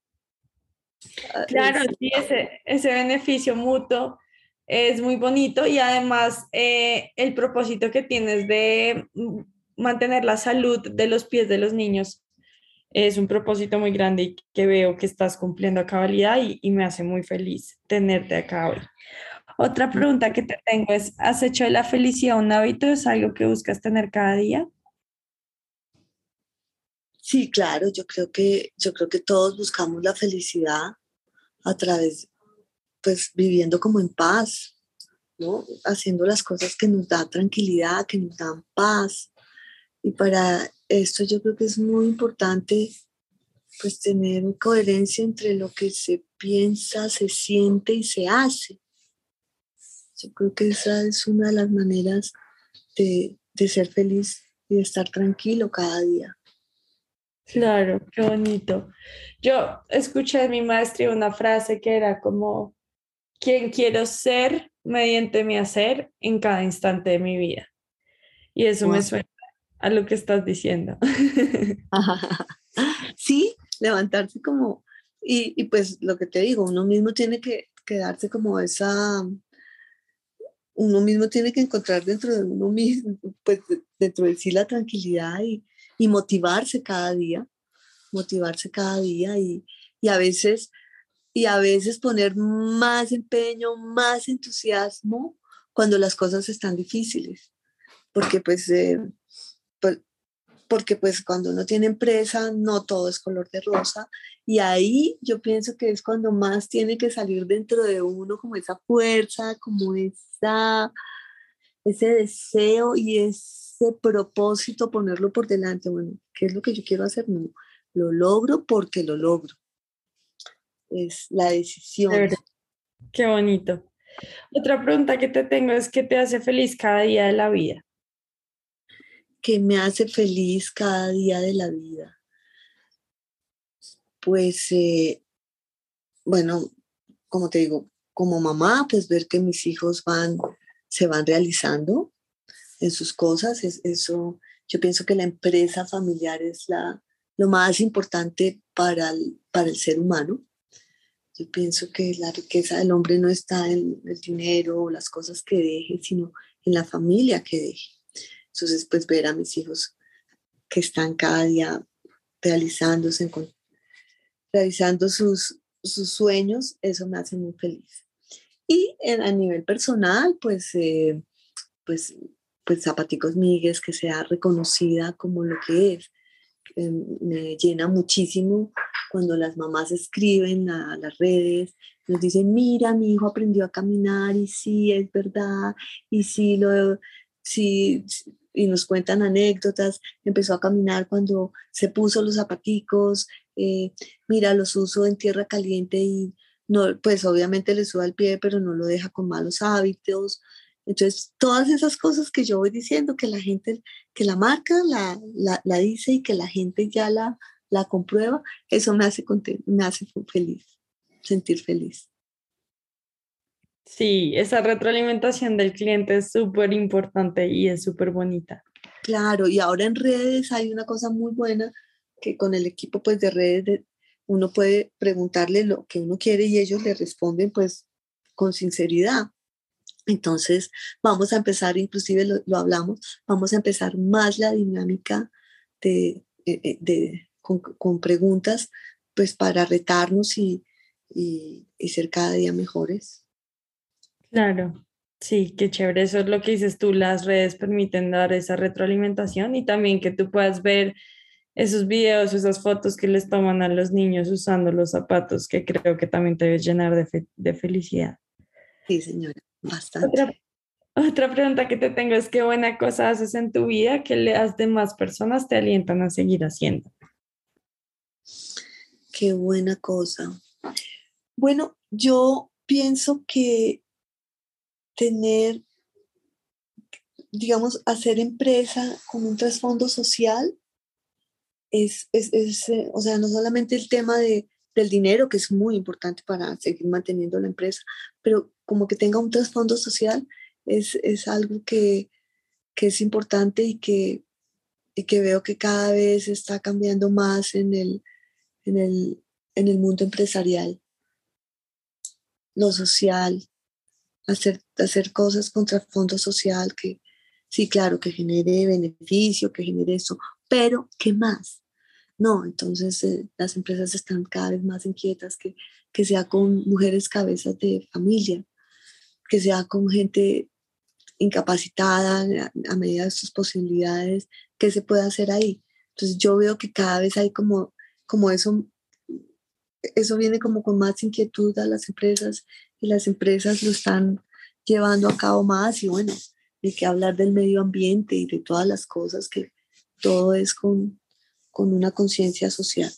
sí, ese, ese beneficio mutuo es muy bonito y además eh, el propósito que tienes de mm, mantener la salud de los pies de los niños es un propósito muy grande y que veo que estás cumpliendo a cabalidad y, y me hace muy feliz tenerte acá hoy. Otra pregunta que te tengo es, ¿has hecho de la felicidad un hábito? ¿Es algo que buscas tener cada día? Sí, claro, yo creo que, yo creo que todos buscamos la felicidad a través, pues viviendo como en paz, ¿no? Haciendo las cosas que nos dan tranquilidad, que nos dan paz. Y para esto yo creo que es muy importante pues tener coherencia entre lo que se piensa, se siente y se hace. Yo creo que esa es una de las maneras de, de ser feliz y de estar tranquilo cada día. Claro, qué bonito. Yo escuché en mi maestría una frase que era como, ¿quién quiero ser mediante mi hacer en cada instante de mi vida? Y eso me suena a lo que estás diciendo. sí, levantarse como, y, y, pues lo que te digo, uno mismo tiene que quedarse como esa, uno mismo tiene que encontrar dentro de uno mismo, pues dentro de sí la tranquilidad y, y motivarse cada día, motivarse cada día y, y a veces y a veces poner más empeño, más entusiasmo cuando las cosas están difíciles, porque pues eh, porque pues cuando uno tiene empresa no todo es color de rosa y ahí yo pienso que es cuando más tiene que salir dentro de uno como esa fuerza, como esa, ese deseo y ese propósito ponerlo por delante. Bueno, ¿qué es lo que yo quiero hacer? No, lo logro porque lo logro. Es la decisión. Qué bonito. Otra pregunta que te tengo es, ¿qué te hace feliz cada día de la vida? que me hace feliz cada día de la vida? Pues, eh, bueno, como te digo, como mamá, pues ver que mis hijos van, se van realizando en sus cosas, es, eso, yo pienso que la empresa familiar es la, lo más importante para el, para el ser humano. Yo pienso que la riqueza del hombre no está en el dinero o las cosas que deje, sino en la familia que deje. Entonces, pues ver a mis hijos que están cada día realizándose, realizando sus, sus sueños, eso me hace muy feliz. Y a nivel personal, pues, eh, pues, pues Zapaticos Migues, que sea reconocida como lo que es. Eh, me llena muchísimo cuando las mamás escriben a, las redes, nos dicen, mira, mi hijo aprendió a caminar y sí, es verdad, y sí, lo, sí, y nos cuentan anécdotas, empezó a caminar cuando se puso los zapaticos, eh, mira, los uso en tierra caliente y no, pues obviamente le suba el pie, pero no lo deja con malos hábitos. Entonces, todas esas cosas que yo voy diciendo, que la gente, que la marca la, la, dice y que la gente ya la, la comprueba, eso me hace, me hace feliz, sentir feliz. Sí, esa retroalimentación del cliente es súper importante y es súper bonita. Claro, y ahora en redes hay una cosa muy buena que con el equipo pues de redes uno puede preguntarle lo que uno quiere y ellos le responden pues con sinceridad. Entonces vamos a empezar, inclusive lo, lo hablamos, vamos a empezar más la dinámica de, eh, de, con, preguntas, pues para retarnos y, y, ser cada día mejores. Claro, sí, qué chévere. Eso es lo que dices tú, las redes permiten dar esa retroalimentación y también que tú puedas ver esos videos, esas fotos que les toman a los niños usando los zapatos, que creo que también te debe llenar de, de felicidad. Sí, señora, bastante. Otra, pregunta que te tengo es qué buena cosa haces en tu vida que las demás personas te alientan a seguir haciendo. Qué buena cosa. Bueno, yo pienso que tener, digamos, hacer empresa con un trasfondo social es, es, eh, o sea, no solamente el tema de, del dinero, que es muy importante para seguir manteniendo la empresa, pero como que tenga un trasfondo social es, es algo que, que, es importante y que, y que veo que cada vez está cambiando más en el, en el, en el mundo empresarial. Lo social, hacer, hacer cosas con trasfondo social que, sí, claro, que genere beneficio, que genere eso, pero ¿qué más? No, entonces eh, las empresas están cada vez más inquietas que, que sea con mujeres cabezas de familia, que sea con gente incapacitada a, medida de sus posibilidades, ¿qué se puede hacer ahí? Entonces yo veo que cada vez hay como, como eso, eso viene como con más inquietud a las empresas y las empresas lo están llevando a cabo más y bueno, hay que hablar del medio ambiente y de todas las cosas que todo es con, con una conciencia social.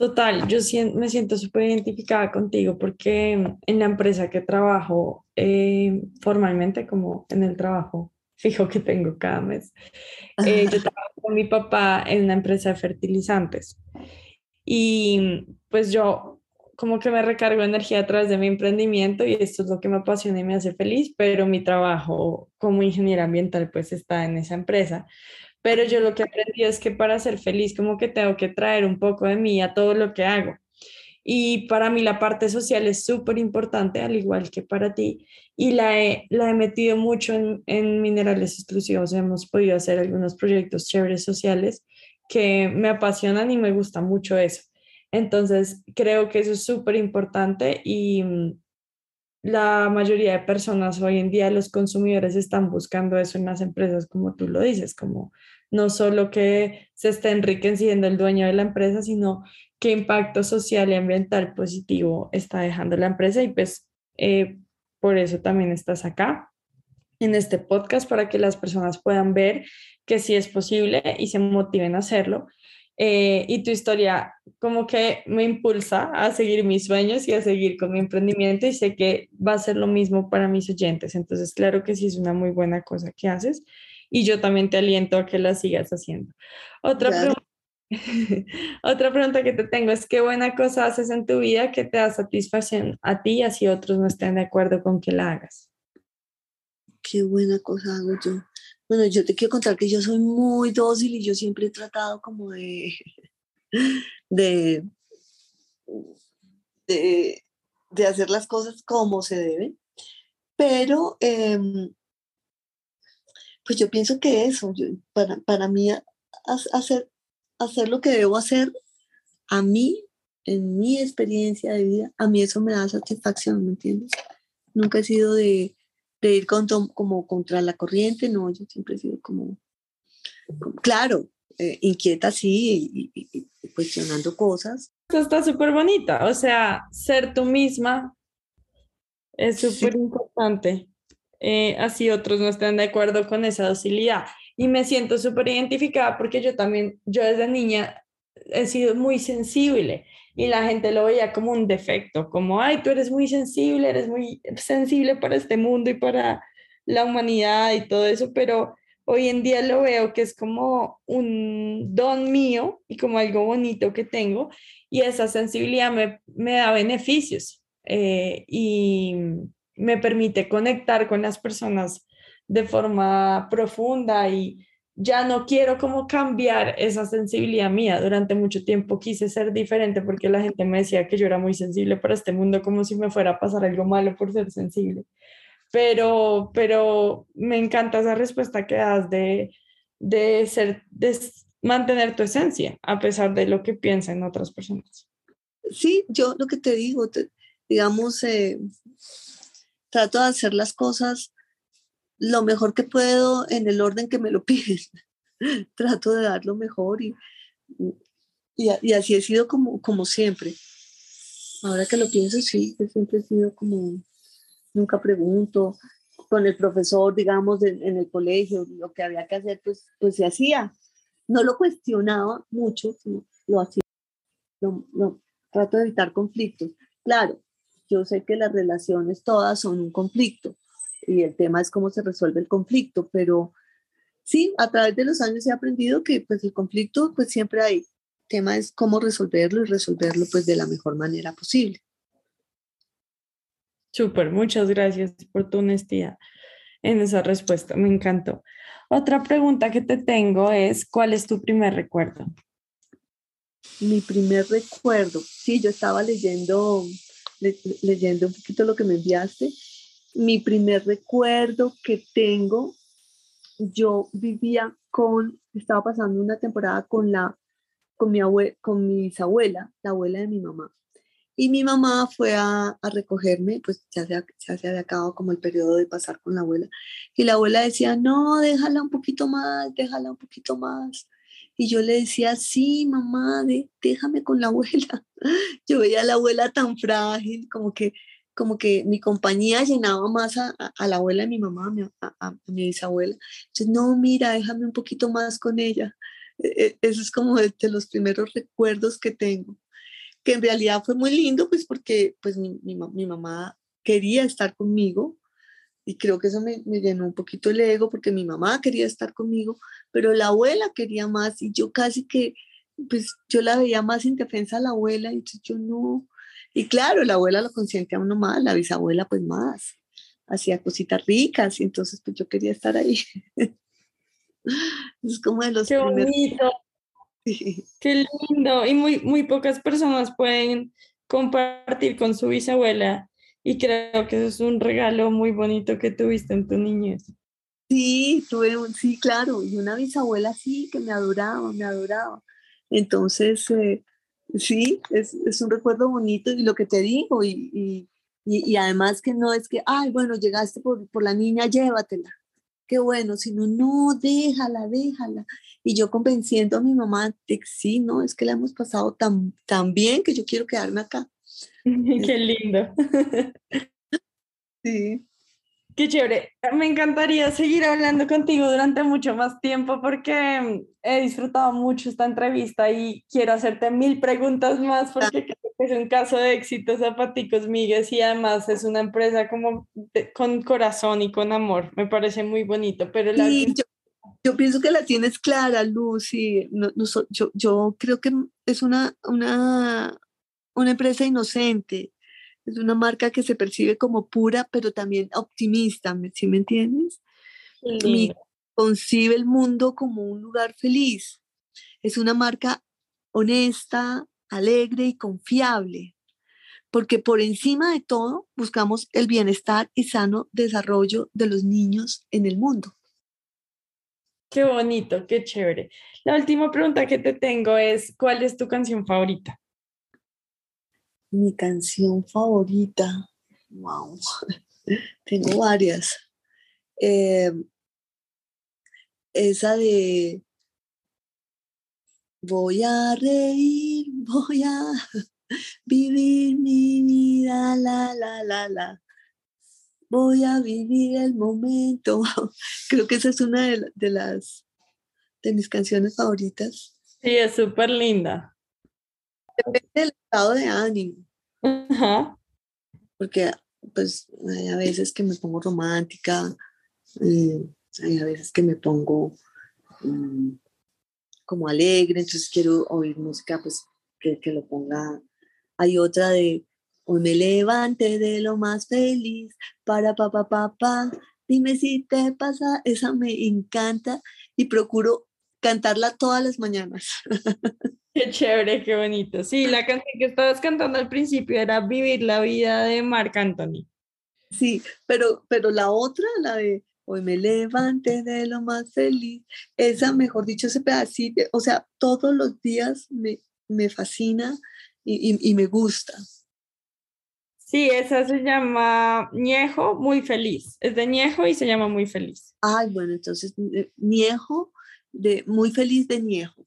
Total, yo me siento súper identificada contigo porque en la empresa que trabajo eh, formalmente, como en el trabajo fijo que tengo cada mes, eh, yo trabajo con mi papá en una empresa de fertilizantes y pues yo como que me recargo energía a través de mi emprendimiento y esto es lo que me apasiona y me hace feliz, pero mi trabajo como ingeniera ambiental pues está en esa empresa. Pero yo lo que aprendí es que para ser feliz como que tengo que traer un poco de mí a todo lo que hago. Y para mí la parte social es súper importante, al igual que para ti. Y la he, la he metido mucho en, minerales exclusivos. Hemos podido hacer algunos proyectos chéveres sociales que me apasionan y me gusta mucho eso. Entonces, creo que eso es súper importante y mm, la mayoría de personas hoy en día, los consumidores están buscando eso en las empresas, como tú lo dices, como no solo que se esté enriqueciendo el dueño de la empresa, sino qué impacto social y ambiental positivo está dejando la empresa. Y pues eh, por eso también estás acá en este podcast para que las personas puedan ver que sí es posible y se motiven a hacerlo eh, y tu historia como que me impulsa a seguir mis sueños y a seguir con mi emprendimiento y sé que va a ser lo mismo para mis oyentes. Entonces, claro que sí es una muy buena cosa que haces y yo también te aliento a que la sigas haciendo. Otra pregunta. Otra pregunta que te tengo es qué buena cosa haces en tu vida que te da satisfacción a ti y así otros no estén de acuerdo con que la hagas. Qué buena cosa hago yo. Bueno, yo te quiero contar que yo soy muy dócil y yo siempre he tratado como de, de, de, hacer las cosas como se deben, pero em, pues yo pienso que eso, para, para mí hacer, hacer lo que debo hacer, a mí, en mi experiencia de vida, a mí eso me da satisfacción, ¿me entiendes? Nunca he sido de, de ir con, como contra la corriente, no, yo siempre he sido como, claro, eh, inquieta sí y, cuestionando cosas. Esto está súper bonita, o sea, ser tú misma es súper importante. Eh, así otros no están de acuerdo con esa docilidad. Y me siento súper identificada porque yo también, yo desde niña he sido muy sensible y la gente lo veía como un defecto, como, ay, tú eres muy sensible, eres muy sensible para este mundo y para la humanidad y todo eso, pero hoy en día lo veo que es como un don mío y como algo bonito que tengo y esa sensibilidad me, me da beneficios eh, y me permite conectar con las personas de forma profunda y ya no quiero como cambiar esa sensibilidad mía. Durante mucho tiempo quise ser diferente porque la gente me decía que yo era muy sensible para este mundo, como si me fuera a pasar algo malo por ser sensible. Pero, pero me encanta esa respuesta que das de, de ser, de mantener tu esencia, a pesar de lo que piensan otras personas. Sí, yo lo que te digo, digamos, eh, trato de hacer las cosas lo mejor que puedo en el orden que me lo piden. trato de dar lo mejor y, y, así he sido como, como siempre. Ahora que lo pienso, sí, siempre he sido como, nunca pregunto, con el profesor, digamos, en, el colegio, lo que había que hacer, pues, pues se hacía. No lo cuestionaba mucho, lo hacía. trato de evitar conflictos. Claro, yo sé que las relaciones todas son un conflicto y el tema es cómo se resuelve el conflicto, pero sí, a través de los años he aprendido que pues el conflicto pues siempre hay. El tema es cómo resolverlo y resolverlo pues de la mejor manera posible. Súper, muchas gracias por tu honestidad en esa respuesta, me encantó. Otra pregunta que te tengo es, ¿cuál es tu primer recuerdo? Mi primer recuerdo, sí, yo estaba leyendo, leyendo un poquito lo que me enviaste. Mi primer recuerdo que tengo, yo vivía con, estaba pasando una temporada con la, con mi abue, con mi bisabuela, la abuela de mi mamá. Y mi mamá fue a, recogerme, pues ya se, ya se había acabado como el periodo de pasar con la abuela. Y la abuela decía, no, déjala un poquito más, déjala un poquito más. Y yo le decía, sí, mamá, déjame con la abuela. Yo veía a la abuela tan frágil, como que, como que mi compañía llenaba más a, la abuela de mi mamá, a, a, mi bisabuela. Entonces, no, mira, déjame un poquito más con ella. E, e, eso es como de los primeros recuerdos que tengo que en realidad fue muy lindo, pues porque pues mi, mi, mamá quería estar conmigo y creo que eso me, me, llenó un poquito el ego porque mi mamá quería estar conmigo, pero la abuela quería más y yo casi que, pues yo la veía más indefensa a la abuela y yo no. Y claro, la abuela lo consiente a uno más, la bisabuela pues más, hacía cositas ricas y entonces pues yo quería estar ahí. es como de los Qué bonito. Qué lindo. Y muy, muy pocas personas pueden compartir con su bisabuela y creo que eso es un regalo muy bonito que tuviste en tu niñez. Sí, tuve sí, claro, y una bisabuela sí que me adoraba, me adoraba. Entonces, eh, sí, es, es, un recuerdo bonito y lo que te digo, y, y, y, además que no es que, ay, bueno, llegaste por, por la niña, llévatela qué bueno, sino no, déjala, déjala. Y yo convenciendo a mi mamá de que sí, no, es que la hemos pasado tan, tan bien que yo quiero quedarme acá. qué lindo. sí. Qué chévere. Me encantaría seguir hablando contigo durante mucho más tiempo porque mm, he disfrutado mucho esta entrevista y quiero hacerte mil preguntas más porque creo que es un caso de éxito Zapaticos Migues y además es una empresa como con corazón y con amor. Me parece muy bonito, pero yo, pienso que la tienes clara, Lucy. No, yo, yo creo que es una, una, una empresa inocente es una marca que se percibe como pura, pero también optimista, ¿sí me entiendes? concibe el mundo como un lugar feliz. Es una marca honesta, alegre y confiable, porque por encima de todo buscamos el bienestar y sano desarrollo de los niños en el mundo. Qué bonito, qué chévere. La última pregunta que te tengo es, ¿cuál es tu canción favorita? Mi canción favorita, wow, tengo varias. Eh, esa de voy a reír, voy a vivir mi vida, la, la, la, la. Voy a vivir el momento. Creo que esa es una de, de las de mis canciones favoritas. Sí, es súper linda. Depende del estado de ánimo. Porque pues hay a veces que me pongo romántica, eh, hay a veces que me pongo mm, como alegre, entonces quiero oír música pues que, que lo ponga. Hay otra de hoy me levante de lo más feliz, para papá papá, dime si te pasa, esa me encanta y procuro cantarla todas las mañanas. Qué chévere, qué bonito. Sí, la canción que estabas cantando al principio era Vivir la vida de Marc Anthony. Sí, pero, pero la otra, la de Hoy me levanté de lo más feliz. Esa, mejor dicho, ese pedacito, o sea, todos los días me, me fascina y, y, y me gusta. Sí, esa se llama Ñejo Muy Feliz. Es de Ñejo y se llama Muy Feliz. Ay, bueno, entonces Ñejo, de Muy Feliz de Ñejo.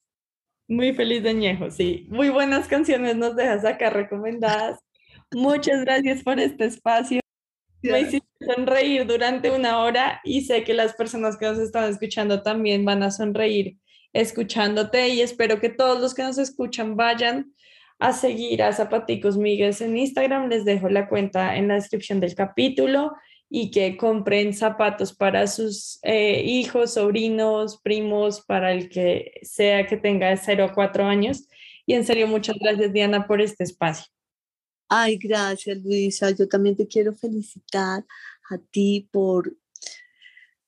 Muy feliz de sí. Muy buenas canciones nos dejas acá recomendadas. Muchas gracias por este espacio. Me hiciste sonreír durante una hora y sé que las personas que nos están escuchando también van a sonreír escuchándote y espero que todos los que nos escuchan vayan a seguir a Zapaticos Miguel en Instagram. Les dejo la cuenta en la descripción del capítulo y que compren zapatos para sus eh, hijos, sobrinos, primos, para el que sea que tenga 0 a 4 años. Y en serio, muchas gracias Diana por este espacio. Ay, gracias Luisa. Yo también te quiero felicitar a ti por,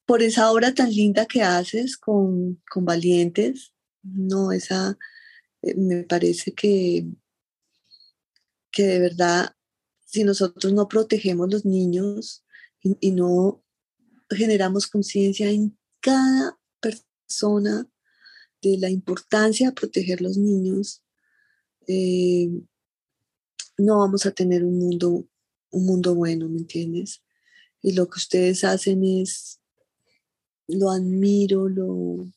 por esa obra tan linda que haces con, con Valientes. No, esa eh, me parece que, que de verdad, si nosotros no protegemos los niños, y, no generamos conciencia en cada persona de la importancia de proteger los niños, eh, no vamos a tener un mundo, un mundo bueno, ¿me entiendes? Y lo que ustedes hacen es, lo admiro, lo,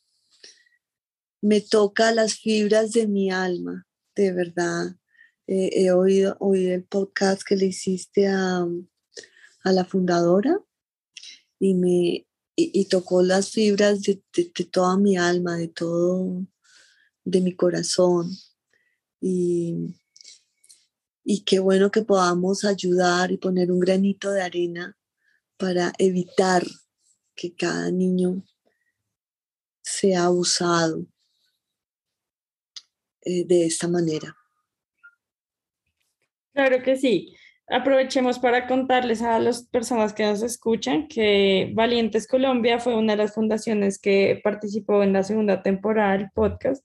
me toca las fibras de mi alma, de verdad. he oído, oído el podcast que le hiciste a, a la fundadora y me y, tocó las fibras de, toda mi alma, de todo, de mi corazón. Y, y qué bueno que podamos ayudar y poner un granito de arena para evitar que cada niño sea abusado eh, de esta manera. Claro que sí. Aprovechemos para contarles a las personas que nos escuchan que Valientes Colombia fue una de las fundaciones que participó en la segunda temporada del podcast.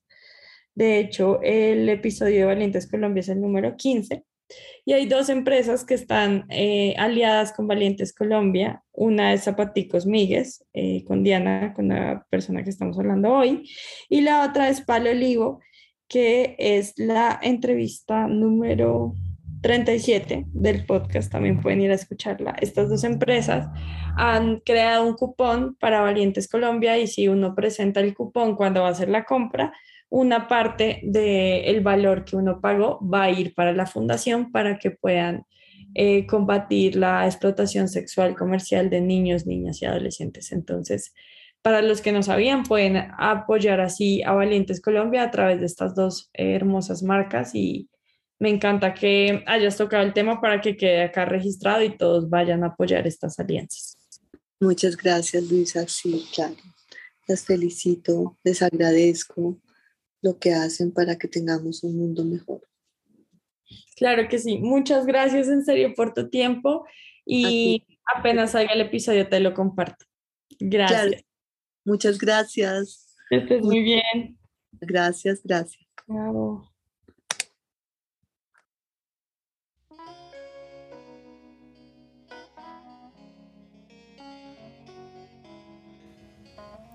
De hecho, el episodio de Valientes Colombia es el número 15. Y hay dos empresas que están eh, aliadas con Valientes Colombia. Una es Zapaticos Migues, eh, con Diana, con la persona que estamos hablando hoy. Y la otra es Palo Olivo, que es la entrevista número 37 del podcast, también pueden ir a escucharla. Estas dos empresas han creado un cupón para Valientes Colombia y si uno presenta el cupón cuando va a hacer la compra, una parte del valor que uno pagó va a ir para la fundación para que puedan eh, combatir la explotación sexual comercial de niños, niñas y adolescentes. Entonces, para los que no sabían, pueden apoyar así a Valientes Colombia a través de estas dos hermosas marcas y me encanta que hayas tocado el tema para que quede acá registrado y todos vayan a apoyar estas alianzas. Muchas gracias, Luisa. Sí, claro. Las felicito, les agradezco lo que hacen para que tengamos un mundo mejor. Claro que sí. Muchas gracias en serio por tu tiempo y apenas salga el episodio te lo comparto. Gracias. Muchas gracias. Estés muy bien. Gracias, gracias.